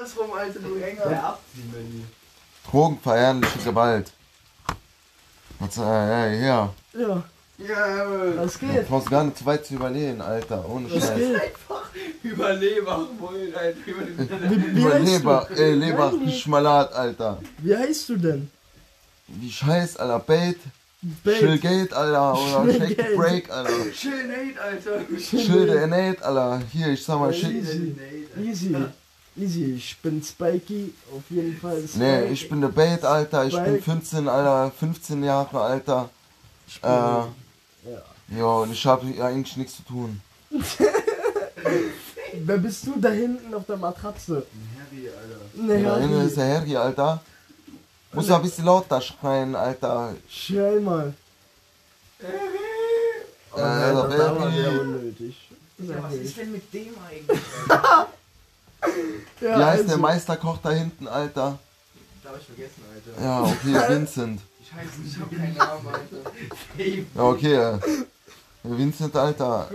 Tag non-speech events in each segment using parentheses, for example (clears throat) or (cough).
Andersrum, Alter, du Hänger. Drogen, verherrliche Gewalt. Was, äh, ja, ja. Ja, was Du geht? brauchst gar nicht zu weit zu überlegen, Alter. Ohne Was Scheiß. geht? einfach Überleber wollen, Alter. Über- Wie, wie Über heißt Leber, du? äh, Leber, Nein, Schmalat, Alter. Wie heißt du denn? Wie Scheiß, Alter. Bait, Bait. Chillgate, Alter. Oder Shake the Chillgate. Break, Alter. Chill Nate, Alter. Schilde Nate, Alter. Hier, ich sag mal, shit. Easy. Easy. Easy. Ich bin Spikey. Auf jeden Fall. Spike. Nee, ich bin der Bait, Alter. Ich bin Spike. 15, Alter. 15 Jahre, Alter. Ich bin- Äh, ja. ja, und ich habe eigentlich nichts zu tun. (laughs) Wer bist du da hinten auf der Matratze? Harry, Alter. Hinten Harry. ist der Harry, Alter. Muss ja ein bisschen lauter schreien, Alter. Schnell mal. Äh, Oh, Alter, das das war Harry. sehr unnötig. Ja, was ist denn mit dem (laughs) eigentlich? (laughs) Ja, Wie heißt der also, Meisterkoch da hinten, Alter? Das hab ich vergessen, Alter. Ja, okay, (laughs) Vincent. Scheiße, ich hab keinen Namen, Alter. (laughs) Ja, okay. äh, Vincent, Alter.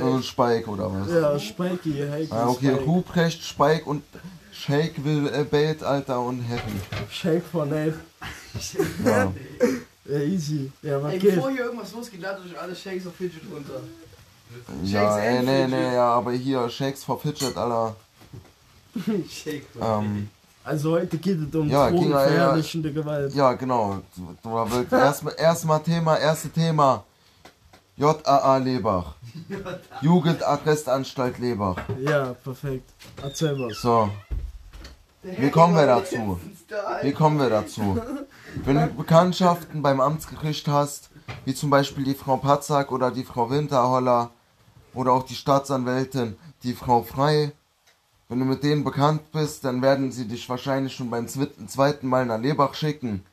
Und Spike oder was? Ja, Spikey, hey, Ah, okay. Ruprecht, Spike und Shake will äh, Bait, Alter, und Harry. Shake von Nate. Ja. Ja, easy. Ja, was Ey, geht? bevor hier irgendwas losgeht, ladet euch alle Shakes auf Fidget runter. Ja, ey, and nee, Fidget. nee, ja, aber hier Shakes for Fidget, Alter. Ähm, Also heute geht es um Ja, ging ja, Gewalt. ja, genau. Erstmal erstmal Thema, erste Thema. JAA Lebach. Jugendarrestanstalt Lebach. Ja, perfekt. Erzähl was. So, Wie kommen wir dazu? wie kommen wir dazu? Wenn du Bekanntschaften beim Amtsgericht hast, wie zum Beispiel die Frau Patzak oder die Frau Winterholler oder auch die Staatsanwältin, die Frau Frei, wenn du mit denen bekannt bist, dann werden sie dich wahrscheinlich schon beim zweiten, Mal nach Lebach schicken.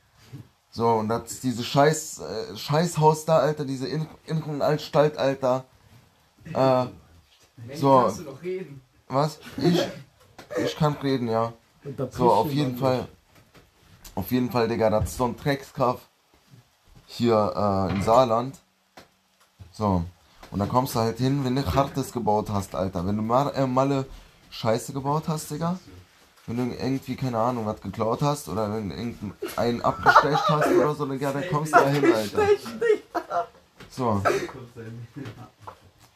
So, und das ist diese Scheiß, äh, Scheißhaus da, Alter, diese In Innenanstalt, Alter. Äh, So. kannst du noch reden? was? Ich? Ich kann reden, ja. So, auf jeden Fall. Auf jeden Fall, Digga, das ist so ein Dreckskaff hier äh, im Saarland. So. Und da kommst du halt hin, wenn du Hartes gebaut hast, Alter. Wenn du mal, äh, Malle Scheiße gebaut hast, Digga. Wenn du irgendwie, keine Ahnung, was geklaut hast oder wenn du irgendeinen abgestecht hast oder so, Digga, dann kommst du da hin, Alter. So.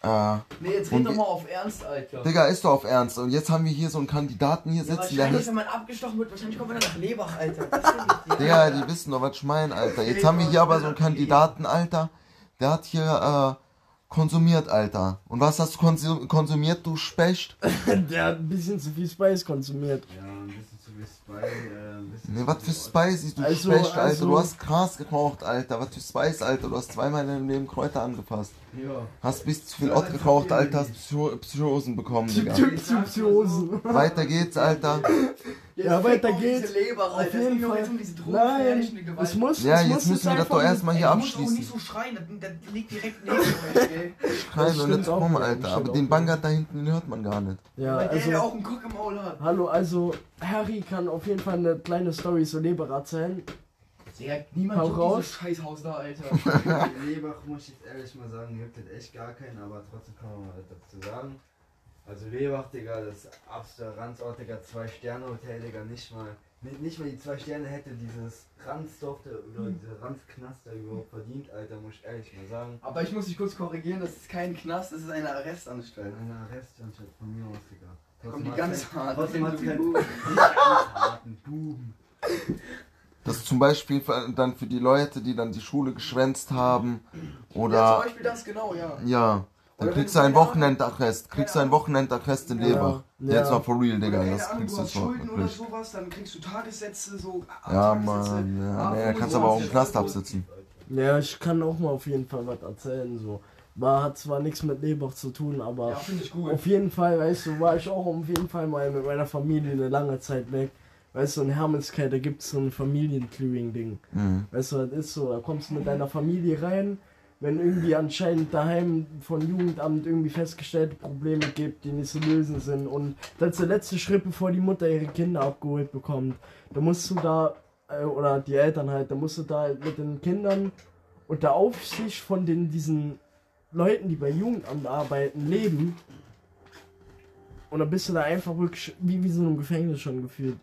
Äh, Nee, jetzt red doch mal auf Ernst, Alter. Digga, ist doch auf Ernst. Und jetzt haben wir hier so einen Kandidaten hier Ja, sitzen, der wahrscheinlich, wenn man abgestochen wird, wahrscheinlich kommt man dann nach Lebach, Alter. Dir? Digga, die wissen doch, was ich meine, Alter. Jetzt haben wir hier aber so einen Kandidaten, Alter. Der hat hier äh, konsumiert, Alter. Und was hast du konsu- konsumiert, du Specht? (laughs) Der hat ein bisschen zu viel Spice konsumiert. Ja, ein bisschen zu viel Spy, äh, ein bisschen Ne, zu was für Spicy, du Also, Specht, Alter. also- Du hast Gras geraucht, Alter. Was für Spice, Alter. Du hast zweimal in deinem Leben Kräuter angefasst. Ja. Hast bis zu viel Ott geraucht, Alter. Hast Psycho Psychosen bekommen, Digga. Psychose. Weiter geht's, Alter. (laughs) Jetzt Ja, weiter geht's. Leber, Auf jeden Fall. jetzt um diese Nein, es muss. Ja, es jetzt muss müssen wir das doch erstmal hier du musst auch nicht abschließen. so schreien, das, das liegt direkt neben euch, gell? (laughs) Schreien und rum, ja, Alter. Aber den ja. Bangert da hinten, hört man gar nicht. Ja, Weil der ja also. auch einen Guck im Maul hat. Hallo, also Harry kann auf jeden Fall eine kleine Story zu Leber erzählen. Digga, niemand Hau raus. dieses Scheißhaus da, Alter. (laughs) Lebach muss ich jetzt ehrlich mal sagen, juckt das echt gar keinen, aber trotzdem kann man mal was dazu sagen. Also Lebach, Digga, das absolute Ranzort, Digga, zwei Sterne Hotel, Digga, nicht mal, nicht, mal die zwei Sterne hätte dieses Ranzdorf da- oder dieser Ranzknaster überhaupt verdient, Alter, muss ich ehrlich mal sagen. Aber ich muss dich kurz korrigieren, das ist kein Knast, das ist eine Arrestanstalt. Eine Arrestanstalt von mir aus, Digga. Kommen die ganz kein- hart. Trotzdem hat es keinen Buben. harten Buben. Das ist zum Beispiel für- dann für die Leute, die dann die Schule geschwänzt haben Ja, oder zum Beispiel das genau, ja. ja, dann kriegst du einen keine Wochenendarrest, kriegst du einen Wochenendarrest in Ja. Lebach. Ja. Jetzt mal for real, Digga, das kriegst du so Schulden oder sowas, dann kriegst du Tagessätze, so Ja, Tagessätze. Mann, ja, Ah, nee, kannst 25 aber auch im Knast absitzen. Ja, ich kann auch mal auf jeden Fall was erzählen. So. War, hat zwar nichts mit Lebach zu tun, aber Ja, finde ich gut. auf jeden Fall, weißt du, war ich auch auf jeden Fall mal mit meiner Familie eine lange Zeit weg. Weißt du, in Hermelskeit, da gibt es so ein Familienclearing-Ding. Mhm. Weißt du, das ist so, da kommst du mit deiner Familie rein, wenn irgendwie anscheinend daheim von Jugendamt irgendwie festgestellte Probleme gibt, die nicht zu lösen sind und das ist der letzte Schritt, bevor die Mutter ihre Kinder abgeholt bekommt. Da musst du da, äh, oder die Eltern halt, da musst du da halt mit den Kindern unter Aufsicht von den, diesen Leuten, die bei Jugendamt arbeiten, leben. Und dann bist du da einfach wirklich wie, wie so einem Gefängnis schon gefühlt.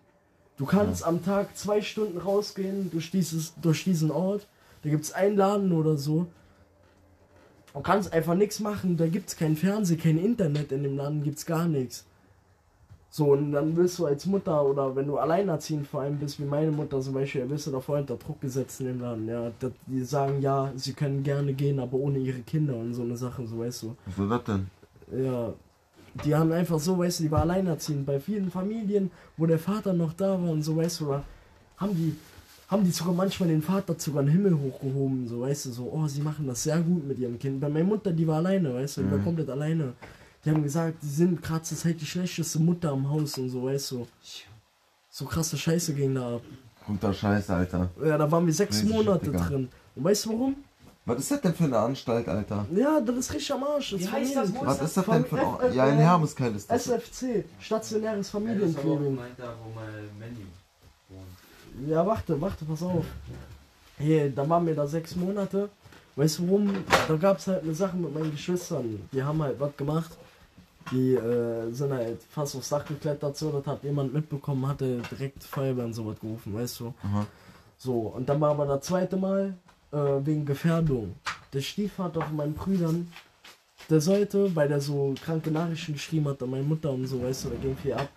Du kannst am Tag zwei Stunden rausgehen durch, dieses, durch diesen Ort. Da gibt es einen Laden oder so. Du kannst einfach nichts machen. Da gibt es kein Fernsehen, kein Internet in dem Laden, gibt es gar nichts. So, und dann wirst du als Mutter oder wenn du alleinerziehend vor allem bist, wie meine Mutter zum Beispiel, wirst du davor unter Druck gesetzt in dem Laden. Ja, die sagen, ja, sie können gerne gehen, aber ohne ihre Kinder und so eine Sache, so weißt du. Was war das denn? Ja, die haben einfach so, weißt du, die war alleinerziehend. Bei vielen Familien, wo der Vater noch da war und so, weißt du, da haben die, haben die sogar manchmal den Vater sogar in den Himmel hochgehoben, so, weißt du, so, oh, sie machen das sehr gut mit ihrem Kind. Bei meiner Mutter, die war alleine, weißt du, die war Mhm. komplett alleine. Die haben gesagt, die sind gerade zur Zeit die schlechteste Mutter am Haus und so, weißt du. So krasse Scheiße ging da ab. Guter Scheiß, Alter. Ja, da waren wir sechs Richtig, Monate Digga. drin. Und weißt du warum? Was ist das denn für eine Anstalt, Alter? Ja, das ist richtig am Arsch. Das Wie heißt das? Wo Was ist das Von denn für F- ein... Ja, in Hermeskeil ist das. SFC, stationäres Ja, das ist aber auch Familienclearing. gemeint, da wo mein Menü wohnt. Ja, warte, warte, pass auf. Hier, da waren wir da sechs Monate. Weißt du warum? Da gab es halt eine Sache mit meinen Geschwistern. Die haben halt was gemacht. Die äh, sind halt fast aufs Dach geklettert, so, das hat jemand mitbekommen, hatte direkt Feuerwehr und sowas gerufen, weißt du. Aha. So, und dann war aber das zweite Mal äh, wegen Gefährdung. Der Stiefvater von meinen Brüdern, der sollte, weil der so kranke Nachrichten geschrieben hat an meine Mutter und so, weißt du, da ging viel ab,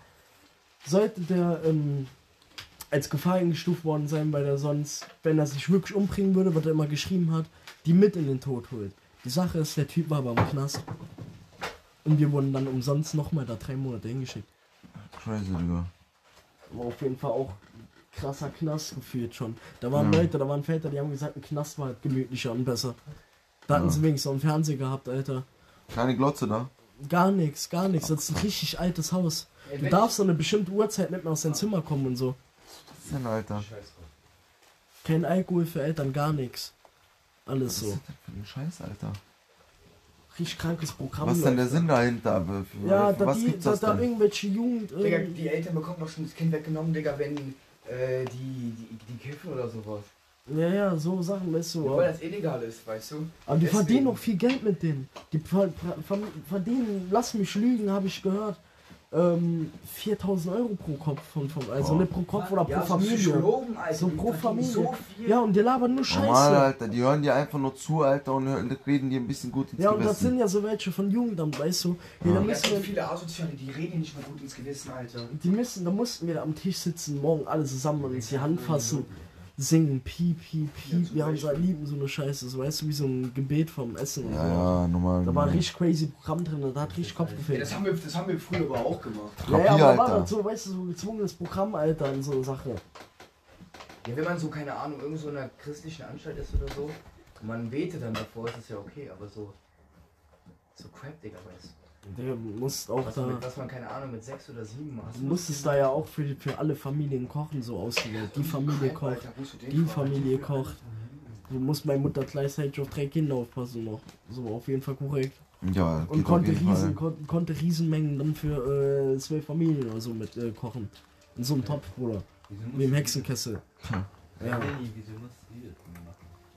sollte der ähm, als Gefahr eingestuft worden sein, weil er sonst, wenn er sich wirklich umbringen würde, was er immer geschrieben hat, die mit in den Tod holt. Die Sache ist, der Typ war aber im Knast. Und wir wurden dann umsonst nochmal da drei Monate hingeschickt. Crazy, Digga. War auf jeden Fall auch krasser Knast gefühlt schon. Da waren Ja. Leute, da waren Väter, die haben gesagt, ein Knast war halt gemütlicher und besser. Da hatten Ja. sie wenigstens so einen Fernseher gehabt, Alter. Keine Glotze da? Gar nichts, gar nichts. Das ist ein richtig altes Haus. Du darfst so eine bestimmte Uhrzeit nicht mehr aus deinem Zimmer kommen und so. Was ist denn, Alter? Kein Alkohol für Eltern, gar nichts. Alles Was so. ist das denn für ein Scheiß, Alter? Richtig krankes Programm. Was ist denn der. Sinn dahinter? Für, für, Ja, für da, was die, gibt's da, das da denn? irgendwelche Jugend. Digga, die Eltern bekommen doch schon das Kind weggenommen, Digga, wenn äh, die, die, die kiffen oder sowas. ja, ja, so Sachen, weißt du. Weil das illegal ist, weißt du? Aber die Deswegen. verdienen auch viel Geld mit denen. Die ver ver verdienen, lass mich lügen, habe ich gehört, ähm, 4000 Euro pro Kopf. Von, von, also Oh. nicht pro Kopf oder pro ja, so Familie. So die pro Familie. So. Ja, und die labern nur Normal, Scheiße. Alter. Die hören dir einfach nur zu, Alter, und hören, reden dir ein bisschen gut ins Ja, und das Gewissen. sind ja so welche von Jugendamt, weißt du. Hier, Ja. da Ja, es müssen gibt wir, viele Asoziale, die reden nicht mal gut ins Gewissen, Alter. die müssen, da mussten wir am Tisch sitzen, morgen alle zusammen und uns die Hand fassen, singen, piep, piep, piep. Wir haben so lieben so eine Scheiße, so weißt du, wie so ein Gebet vom Essen. Ja, ja, normal. Da war ein normal. richtig crazy Programm drin, da hat richtig Kopf Ja, gefehlt. das, haben wir, das haben wir früher aber auch gemacht. Ja, ja, Rapier, aber war Alter. das so, weißt du, so gezwungenes Programm, Alter, und so eine Sache. Ja, wenn man so, keine Ahnung, irgend so in einer christlichen Anstalt ist oder so, und man betet dann davor, ist das ja okay, aber so. So Crap, Digga, weißt du. Der muss auch Was, da. mit, was man, keine Ahnung, mit sechs oder sieben macht. Du musstest da ja auch für, für alle Familien kochen, so ausgewählt. Die Familie kocht, musst die. Familie kocht. Du musst meine Mutter gleichzeitig auf drei Kinder aufpassen noch. So, auf jeden Fall korrekt. Ja, Und konnte, jeden riesen, Fall. kon konnte Riesenmengen dann für äh, zwölf Familien oder so mit äh, kochen. In so einem Topf, Bruder. Wie im musst Hexenkessel. du- Ja.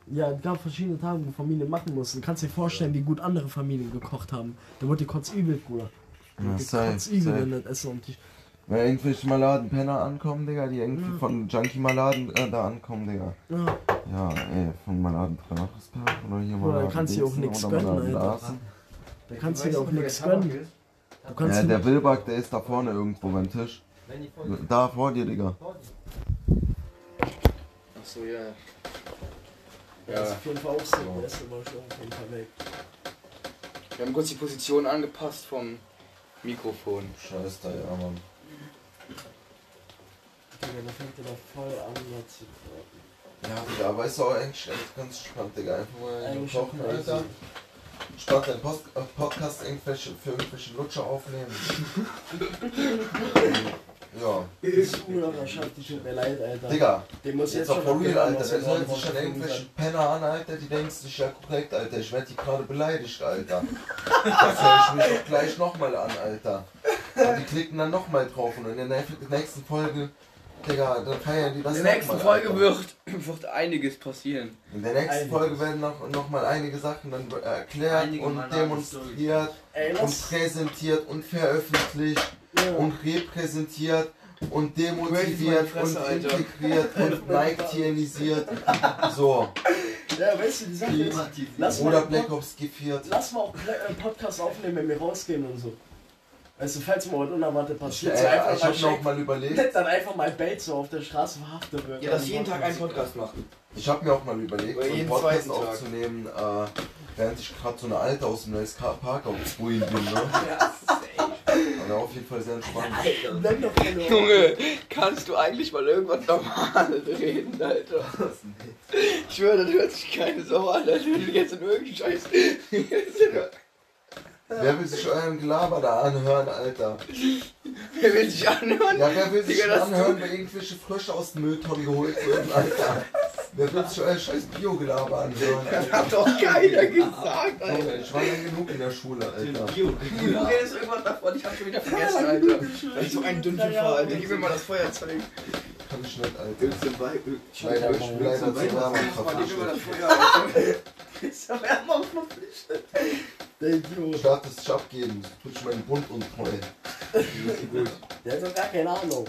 Ja, es gab verschiedene Tage, wo Familien machen mussten. Kannst dir vorstellen, wie gut andere Familien gekocht haben. Da wurde dir kotzübel, Bruder. Da Ja, safe, kotzübel, wenn das Essen am Tisch. Wenn irgendwelche Maladen-Penner ankommen, Digga, die irgendwie Ja. von Junkie-Maladen äh, da ankommen, Digga. Ja, Ja, ey, von Maladen Respekt oder hier Bruder, Maladen. kannst dir auch oder gönnen, Alter. Da kannst du dir auch nichts gönnen. Du kannst Ja, der Wilback, der ist da vorne irgendwo beim Tisch. Vor. Da vor dir, Digga. Achso, ja. Ja, ist Ja. auf jeden Fall auch so. Der Essen war schon auf jeden Fall weg. Wir haben kurz die Position angepasst vom Mikrofon. Scheiß da, ja, Mann. Digga, da fängt er doch voll an, jetzt zu Ja, Digga, weißt du auch eigentlich ganz spannend, Digga. Einfach mal kochen. Alter. Statt den Post äh, Podcast irgendwelche, für irgendwelche Lutscher aufnehmen. (laughs) (laughs) ja. Die Zuhörerschaft, die tut mir leid, Alter. Digga, Den muss jetzt jetzt auch schon for real, Alter. er soll gerade sich schon rausgefunden irgendwelche. Penner an, Alter, die denken sich ja korrekt, Alter. Ich werd die gerade beleidigt, Alter. Das höre ich mich doch gleich nochmal an, Alter. Und die klicken dann nochmal drauf und in der nächsten Folge Digga, dann feiern die das In der nächsten nochmal, Folge Alter. wird, (clears throat) wird einiges passieren. In der nächsten Einiges. Folge werden noch, noch mal einige Sachen dann erklärt Einige und demonstriert Ey, und präsentiert und veröffentlicht Ja. und repräsentiert und demotiviert Fresse, und Alter. integriert (laughs) und Nike-tiernisiert. So, Ja, weißt du, die Sache ist, lass oder mal, Black Ops G4. lass mal auch äh, Podcast aufnehmen, wenn wir rausgehen und so. Du, falls mal was unerwartet passiert, so Äh, einfach ich mal hab mir auch mal überlegt, dann einfach mal Bait so auf der Straße verhaftet wird. Ja, dass jeden Tag einen Podcast machen. ich habe mir auch mal überlegt, Oder so einen Podcast aufzunehmen, äh, während ich gerade so eine Alte aus dem Neues Park aufspulen bin, ne? (laughs) Ja, Aber auf jeden Fall sehr entspannt. Junge, kannst du eigentlich mal irgendwas Normales reden, Alter? Ich schwöre, das hört sich keine Sau an, Alter. Du jetzt in irgendeinen Scheiß. (laughs) (laughs) Wer will sich euren Gelaber da anhören, Alter? Wer will sich anhören? Ja, wer will sich Digga, anhören, wenn irgendwelche Frösche aus dem Mülltonnen geholt wurden, Alter? Wer will sich euer scheiß Biogelaber anhören? Das hat doch keiner gesagt, Alter. ich war lang genug in der Schule, Alter. Du redest irgendwas davon, ich hab schon wieder vergessen, Alter. Ich so ein Dünnchen fahre, Alter. Gib mir mal das Feuerzeug. Kann ich nicht, Alter. Willst du bei. Leider, ich bin leider zu Werbung Mann, gib mir mal das Feuer, Alter. Ist ja Werbung verpflichtet. Der Idiot. Statt es sich abgeben, tut ich meinen Bund untreu. Der hat doch gar keine Ahnung.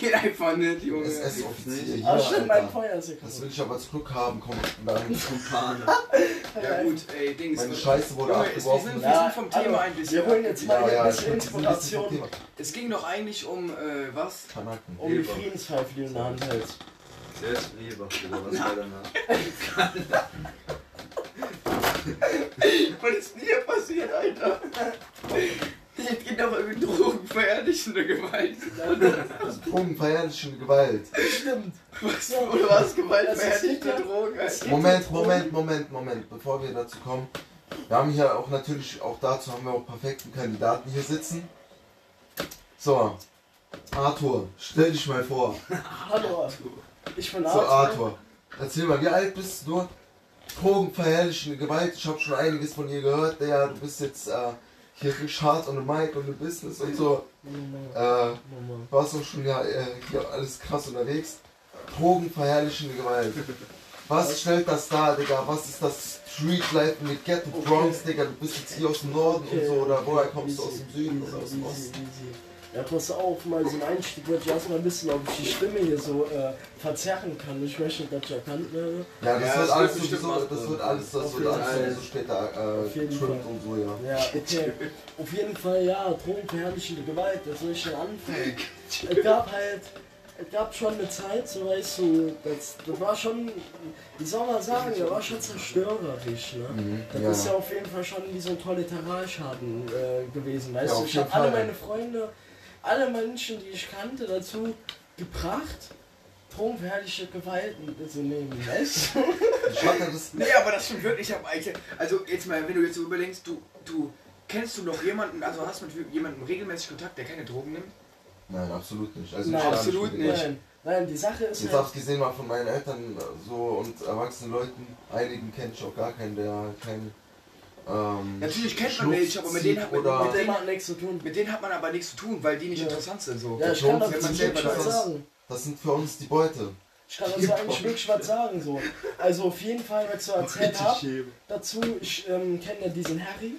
Geht einfach nicht, Junge. SS-Offizier Ah, stimmt, mein. Feuer ist hier Das will ich aber als Glück haben, komm (laughs) dahin. (laughs) Ja gut, ey, Dings. Meine Scheiße wurde Junge, es- wir abgeworfen. sind, Ja, wir sind vom Thema ein bisschen. Wir holen jetzt mal Ja, ja, ein ich bisschen Inspiration. Es ging doch eigentlich um, äh, was? Kanaken. um die Friedenspfeife, die du in der Hand hältst. Selbstleber, oder was (laughs) war danach? Was ist denn hier passiert, Alter? Es geht doch irgendwie drogenverherrlichende Gewalt. Drogenverherrlichende Gewalt. Stimmt. Was? Oder was? Ist Drogen? Moment, Moment, Moment, Moment, bevor wir dazu kommen. Wir haben hier auch natürlich, auch dazu haben wir auch perfekten Kandidaten hier sitzen. So, Arthur, stell dich mal vor. Hallo. Ich bin So, Arthur. Arthur, erzähl mal, wie alt bist du? Drogenverherrlichende Gewalt, ich habe schon einiges von dir gehört. Ja, du bist jetzt äh, hier on the mic und im Business und so. Äh, warst auch schon ja äh, hier alles krass unterwegs. Drogenverherrlichende Gewalt. Was stellt das dar, Digga? Was ist das Street Life mit Ghetto. Bronx, Digga? Du bist jetzt hier aus dem Norden und so, oder woher kommst du aus dem Süden oder aus dem Osten? Ja, pass auf, mal so ein Einstieg würde ich erstmal wissen, ob ich die Stimme hier so äh, verzerren kann. Ich möchte nicht, dass ich erkannt werde. Ja, das Ja, wird das alles sowieso, machbar. das wird alles, das Auf wird jeden alles Fall. sowieso später Auf äh, jeden trimmt Fall. und so, ja. Ja, okay. Auf jeden Fall, ja, drogenverherrlichende Gewalt, das soll ich schon anfangen. Es gab halt, es gab schon eine Zeit, so weißt du, das, das war schon, wie soll man sagen, das war schon zerstörerisch, ne? Mhm, Das ja. ist ja auf jeden Fall schon wie so ein Kollateralschaden äh, gewesen, weißt Ja, du? Ich habe alle meine Freunde, alle Menschen, die ich kannte, dazu gebracht, drogenverherrliche Gewalten zu nehmen, weißt du? Ich hatte das. Nee, aber das stimmt wirklich. Ich hab eigentlich, also jetzt mal, wenn du jetzt so überdenkst, du, du kennst du noch jemanden, also hast mit jemandem regelmäßig Kontakt, der keine Drogen nimmt? Nein, absolut nicht. Also Nein, absolut denen. nicht. Nein, nein, die Sache ist Jetzt halt, abgesehen mal von meinen Eltern so und erwachsenen Leuten, einigen kenne ich auch gar keinen, der kein ähm, Natürlich kennt man welche, aber mit denen hat man- oder mit dem hat nichts zu tun. Mit denen hat man aber nichts zu tun, weil die nicht Ja. interessant sind. So. Ja, ich kann wenn man wirklich selber das- sagen. das sind für uns die Beute. Ich kann dazu eigentlich wirklich was sagen. So. Also auf jeden Fall, was ich so erzählt habe, dazu, ich ähm, kenne ja diesen Harry.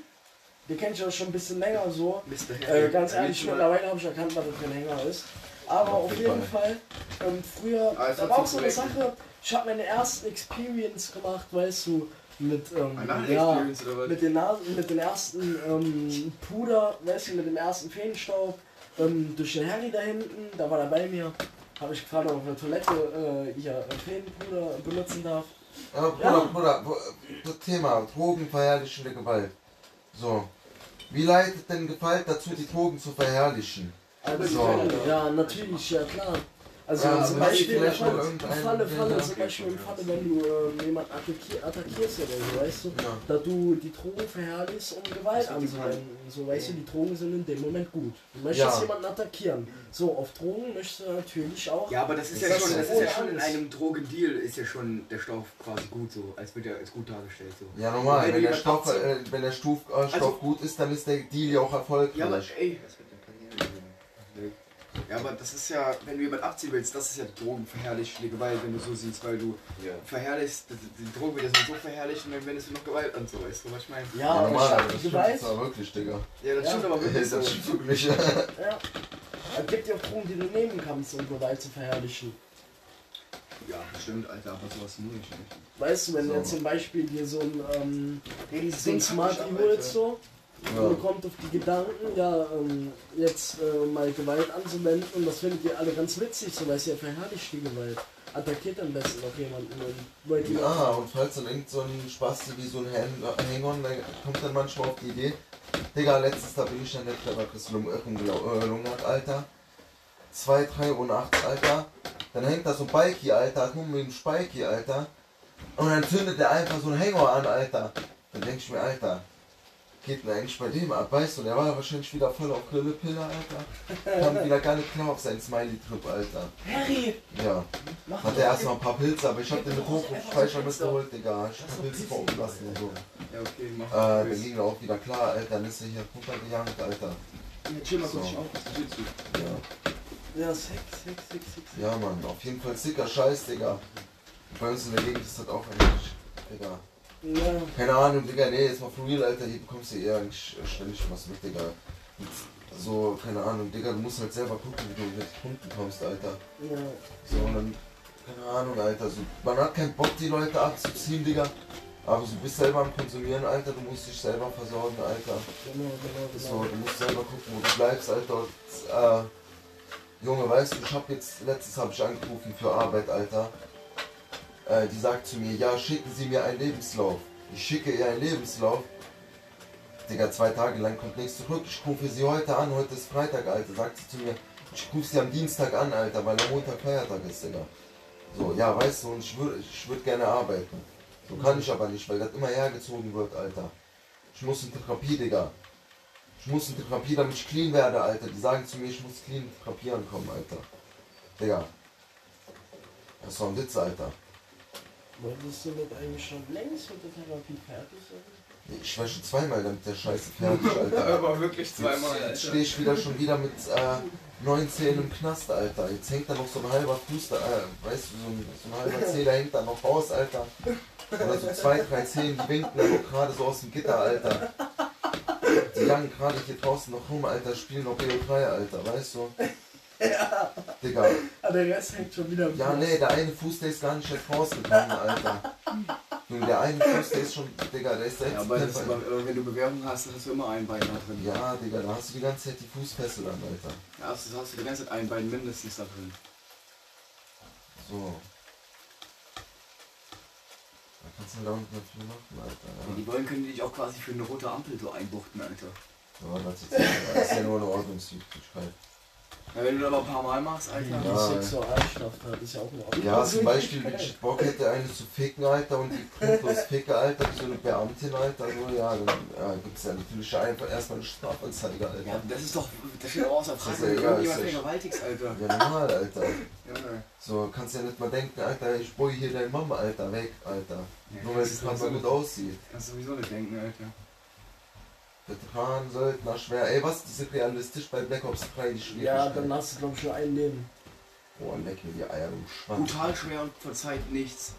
Den kenne ich auch schon ein bisschen länger so. Mr. Äh, ganz ehrlich, mittlerweile habe ich erkannt, was das für ein Hänger ist. Aber Auf auf jeden Fall, ähm, früher, ist da das war auch so eine? Sache, ich habe meine ersten Experience gemacht, weißt du, mit, ähm, ja, mit den, mit den ersten ähm, Puder, weißt du, mit dem ersten Feenstaub, ähm, durch den Harry da hinten, da war er bei mir, habe ich gefragt, ob er auf der Toilette äh, hier äh, Feenpuder benutzen darf. Ja, Bruder, Ja. Bruder, das Thema Drogenverherrlichende Gewalt. So. Wie leitet denn Gewalt dazu, die Drogen zu verherrlichen? Also, So. Ja, natürlich, ja klar. Also Ja, zum Beispiel, Falle, Falle, Falle, ja, zum Beispiel im Falle, wenn du ähm, jemanden attackier, attackierst oder so, weißt du, Ja. da du die Drogen verherrlichst, um Gewalt anzuwenden. So, weißt du, die Drogen sind in dem Moment gut. Du möchtest Ja. jemanden attackieren. So, auf Drogen möchtest du natürlich auch. Ja, aber das ist Das ja ist schon, das ist ja schon in einem Drogendeal ist ja schon der Stoff quasi gut so, als wird er als gut dargestellt so. Ja, normal. Wenn Wenn, der Stoff, äh, wenn der Stoff, äh, Stoff Also- gut ist, dann ist der Deal ja auch erfolgreich. Ja, aber ey, Ja, aber das ist ja, wenn du jemand abziehen willst, das ist ja drogenverherrlichende Gewalt, wenn du so siehst, weil du Ja. verherrlichst, die, die Drogen wird ja so verherrlicht und dann wendest du noch Gewalt an, so weißt du, was ich meine? Ja, statt aber das stimmt Gewalt. aber wirklich, Digga. Ja, das Ja. stimmt aber wirklich. Das stimmt wirklich. Ja. (laughs) Es gibt ja auch Drogen, die du nehmen kannst, um Gewalt zu verherrlichen. Ja, stimmt, Alter, aber sowas muss ich nicht. Weißt du, wenn So. du jetzt zum Beispiel hier so ein, ähm, so ein Smart holst, so, Ja. und kommt auf die Gedanken, ja, ähm, jetzt äh, mal Gewalt anzuwenden und das findet ihr alle ganz witzig, so weil es ja verherrlicht die Gewalt. Attackiert am besten noch jemanden und Ja, und falls dann irgend so ein Spasti wie so ein Hang- Hang-On, der kommt dann manchmal auf die Idee, Digga, letztens da bin ich dann nicht clever Chris rumgelungert, Alter. 2, 3 Uhr nachts, Alter. Dann hängt da so ein Bikey, Alter, guck mit dem Spikey, Alter. Und dann zündet der einfach so ein Hänger an, Alter. Dann denk ich mir, Alter, geht denn eigentlich bei dem ab, weißt du? Der war wahrscheinlich wieder voll auf Grillepille, Alter. Kam wieder gar nicht klar auf seinen Smiley-Trip, Alter. Harry! Ja. Mach Hatte erstmal ein paar Pilze, aber ich hab den mit Hochspeicher mitgeholt, Digga. Ich hab Pilze verunten lassen und so. Ja, okay, mach Äh, dann ging er auch wieder klar, Alter. Dann ist er hier runtergejankt, Alter. Ja, chill mal kurz, So. ich auf, was du? Ja. Ja, Sex, Sex, Sex, Sex. ja, Mann. Auf jeden Fall sicker Scheiß, Digga. Bei uns in der Gegend ist das auch eigentlich, Digga. Ja, Keine Ahnung, Digga. Nee, jetzt mal for real, Alter. Hier bekommst du eher eigentlich ständig was mit, Digga. So, keine Ahnung, Digga. Du musst halt selber gucken, wie du mit Kunden kommst, Alter. ja. So, und dann, keine Ahnung, Alter. So, man hat keinen Bock, die Leute abzuziehen, Digga. Aber du bist selber am Konsumieren, Alter. Du musst dich selber versorgen, Alter. Genau, genau, So, genau. du musst selber gucken, wo du bleibst, Alter. Und, äh, Junge, weißt du, ich hab jetzt, letztens habe ich angerufen für Arbeit, Alter. Äh, die sagt zu mir, ja, schicken Sie mir einen Lebenslauf. Ich schicke ihr einen Lebenslauf. Digga, zwei Tage lang kommt nichts zurück. Ich rufe sie heute an, heute ist Freitag, Alter. Sagt sie zu mir, ich rufe sie am Dienstag an, Alter, weil am Montag Feiertag ist, Digga. So, ja, weißt du, und ich würde ich würd gerne arbeiten. So kann ich aber nicht, weil das immer hergezogen wird, Alter. Ich muss in Therapie, Digga. Ich muss in Therapie, damit ich clean werde, Alter. Die sagen zu mir, ich muss clean in therapieren kommen, Alter. Digga. Das war ein Witz, Alter. Wolltest du nicht eigentlich schon längst mit der Therapie fertig sein? Ich war schon zweimal damit der Scheiße (laughs) fertig, Alter. Aber wirklich zweimal, Jetzt Alter. stehe ich wieder schon wieder mit äh, 19 im Knast, Alter. Jetzt hängt da noch so ein halber Fuß da, äh, weißt du, so ein, so ein halber Zeh, der hängt da noch raus, Alter. Oder so zwei, drei Zehen, die winken da noch gerade so aus dem Gitter, Alter. Die jagen gerade hier draußen noch rum, Alter, spielen noch BO3, Alter, weißt du? Ja. Digga. Ah, der Rest hängt schon wieder Ja, Fuß. nee, der eine Fuß, der ist gar nicht jetzt rausgekommen, Alter. (laughs) Junge, der eine Fuß, der ist schon, Digga, der ist Ja, jetzt aber (laughs) ist immer, äh, wenn du Bewerbung hast, dann hast du immer ein Bein da drin. Ja, Digga, da hast du die ganze Zeit die Fußfessel an, Alter. Ja, hast, du- hast du die ganze Zeit ein Bein mindestens da drin. So. Da kannst du da unten nicht viel machen, Wenn Alter. die wollen, können die dich auch quasi für eine rote Ampel so einbuchten, Alter. Ja, ja das, ist, das ist ja nur eine Ordnungswidrigkeit. Ja, wenn du das aber ein paar Mal machst, Alter. Die Ja. Sexualstraftat ist ja auch noch. Ja, zum Beispiel, wenn ich Bock hätte, eine zu ficken, Alter, und die punktlos ficke, Alter, so eine Beamtin, Alter, so, ja, dann ja, gibt's ja natürlich einfach erstmal eine Strafanzeige, Alter. Ja, das ist doch, das steht auch außer Frage, ist ja wenn du irgendjemand ja- vergewaltigst, Alter. Ja, normal, Alter. Junge. So, kannst ja nicht mal denken, Alter, ich boy hier deine Mama, Alter, weg, Alter. Ja, Nur weil ist gerade mal gut aussieht. Kannst du sowieso nicht denken, Alter. Veteran, Söldner, schwer. Ey, was ist das realistisch bei Black Ops 3, die Schwierigkeit? Ja, dann hast du glaube ich nur ein Leben. Oh, leck mir die Eier, du Schwanz. Brutal schwer und verzeiht nichts.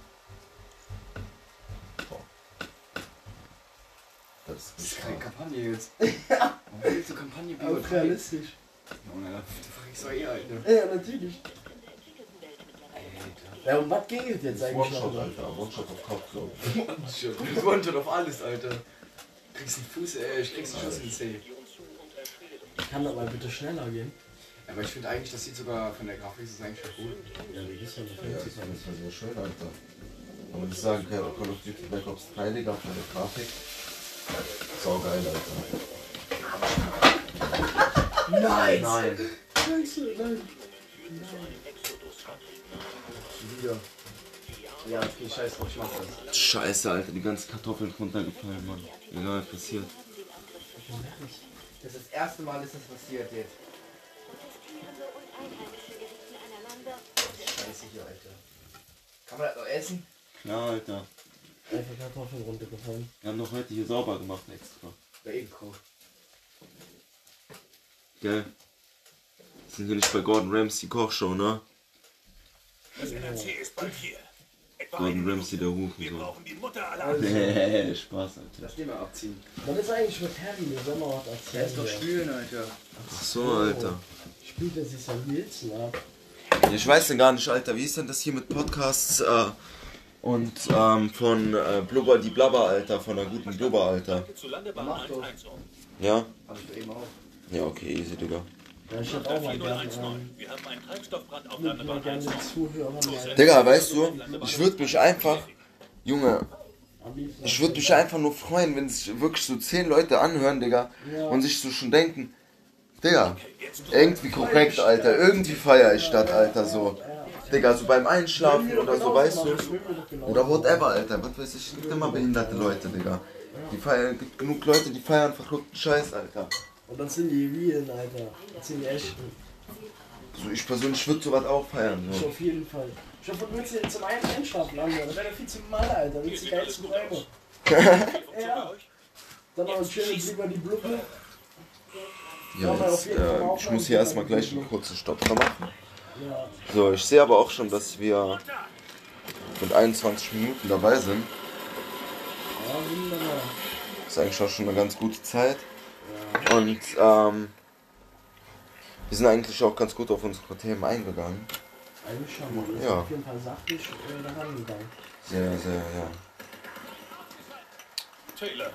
Das ist Das ist keine. Kampagne jetzt. (laughs) Warum willst du Kampagne Bio realistisch. Junge, da frag ich so eh, Alter. Ja, natürlich. Alter. Ja, um was ging es jetzt eigentlich One-Shot? Alter. One-Shot auf Kopf, glaub ich. (laughs) One-Shot. One-Shot auf alles, Alter. Kriegst einen Fuß, äh, ich kriegst einen Schuss in den Zeh. Kann aber bitte schneller gehen. Ja, aber ich finde eigentlich, das sieht sogar von der Grafik ist eigentlich schon gut. Ja, wie ist das? Ja, das war das war sehr schön, Alter. Aber ich sagen, Call of Duty Black Ops 3, Digga, von der Grafik. Sau geil, Alter. Nein! Nein. Scheiße, nein. Wieder. Ja, okay, scheiß drauf, ich mach das. Scheiße, Alter, die ganzen Kartoffeln runtergefallen, Mann. Egal, passiert. Das ist das erste Mal, ist das passiert jetzt. Scheiße hier, Alter. Kann man das noch essen? Klar, Alter. Einfach Kartoffeln runtergefallen. Wir haben doch heute hier sauber gemacht extra. Ja, eh gekauft. Gell? Das sind hier nicht bei Gordon Ramsay Kochshow, ne? Das NRC ist bald hier. Gordon Ramsay, der. Hufen, Wir brauchen die Mutter aller (laughs) Nee, Spaß, Alter. Lass den mal abziehen. Was ist eigentlich mit Harry? Sollen mal was erzählen. Der ist doch schwül, Alter. Ach so, Alter. Spielt er sich sein Wilson ab? Ja, Ich weiß denn gar nicht, Alter, wie ist denn das hier mit Podcasts äh, und ähm, von äh, Blubber die Blabber, Alter, von der guten Blubber, Alter. zu Landebahn 11. Ja? Hab ich doch eben auch. Ja, okay, easy, Digga. Ja, ich hätte auch mal gerne, 4019. ähm, Wir haben einen Treibstoffbrand auf würd mal Landebahn 1 gerne Zuhörer mal Digga, weißt du, ich würde mich einfach, Junge, ich würde mich einfach nur freuen, wenn sich wirklich so zehn Leute anhören, Digga, Ja. und sich so schon denken, Digga, irgendwie korrekt, Alter, irgendwie feier ich das, Alter, so. Digga, so beim Einschlafen oder so, weißt du? Oder whatever, Alter, was weiß ich, es gibt immer behinderte Leute, Digga. Die feiern, gibt genug Leute, die feiern verrückten Scheiß, Alter. Und dann sind die realen, Alter. Das sind die echten. So, ich persönlich würde sowas auch feiern, Ich so. auf jeden Fall. Ich hoffe, du würdest dir zum einen einschlafen anhören. Das wäre doch viel zu mal, Alter. Das ist (laughs) die geilsten Träume. ja. Dann noch ein schönes über die Bluppe. Ja, jetzt, äh, ich muss hier erstmal gleich einen kurzen Stopp machen. Ja. So, ich sehe aber auch schon, dass wir mit 21 Minuten dabei sind. Ja, wunderbar. Das ist eigentlich auch schon eine ganz gute Zeit. Und ähm, wir sind eigentlich auch ganz gut auf unsere Themen eingegangen. Eigentlich schon. Man ist Ja. auf jeden Fall sachlich äh, daran gegangen. Sehr, sehr, ja. Taylor.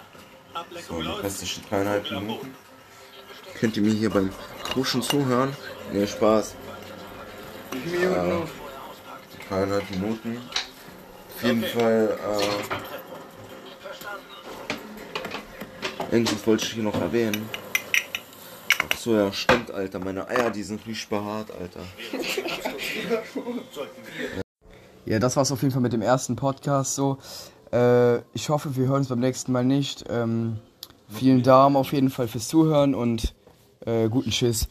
So, die restlichen dreieinhalb Minuten. Könnt ihr mir hier beim Kuschen zuhören? Ne, Spaß. Äh, dreieinhalb Minuten. Auf jeden Fall, äh, irgendwas wollte ich hier noch erwähnen. Ach so, ja, stimmt, Alter. Meine Eier, die sind richtig behaart, Alter. Ja, das war's auf jeden Fall mit dem ersten Podcast so. Äh, ich hoffe, wir hören uns beim nächsten Mal nicht. Ähm, vielen Dank auf jeden Fall fürs Zuhören und äh, guten Schiss.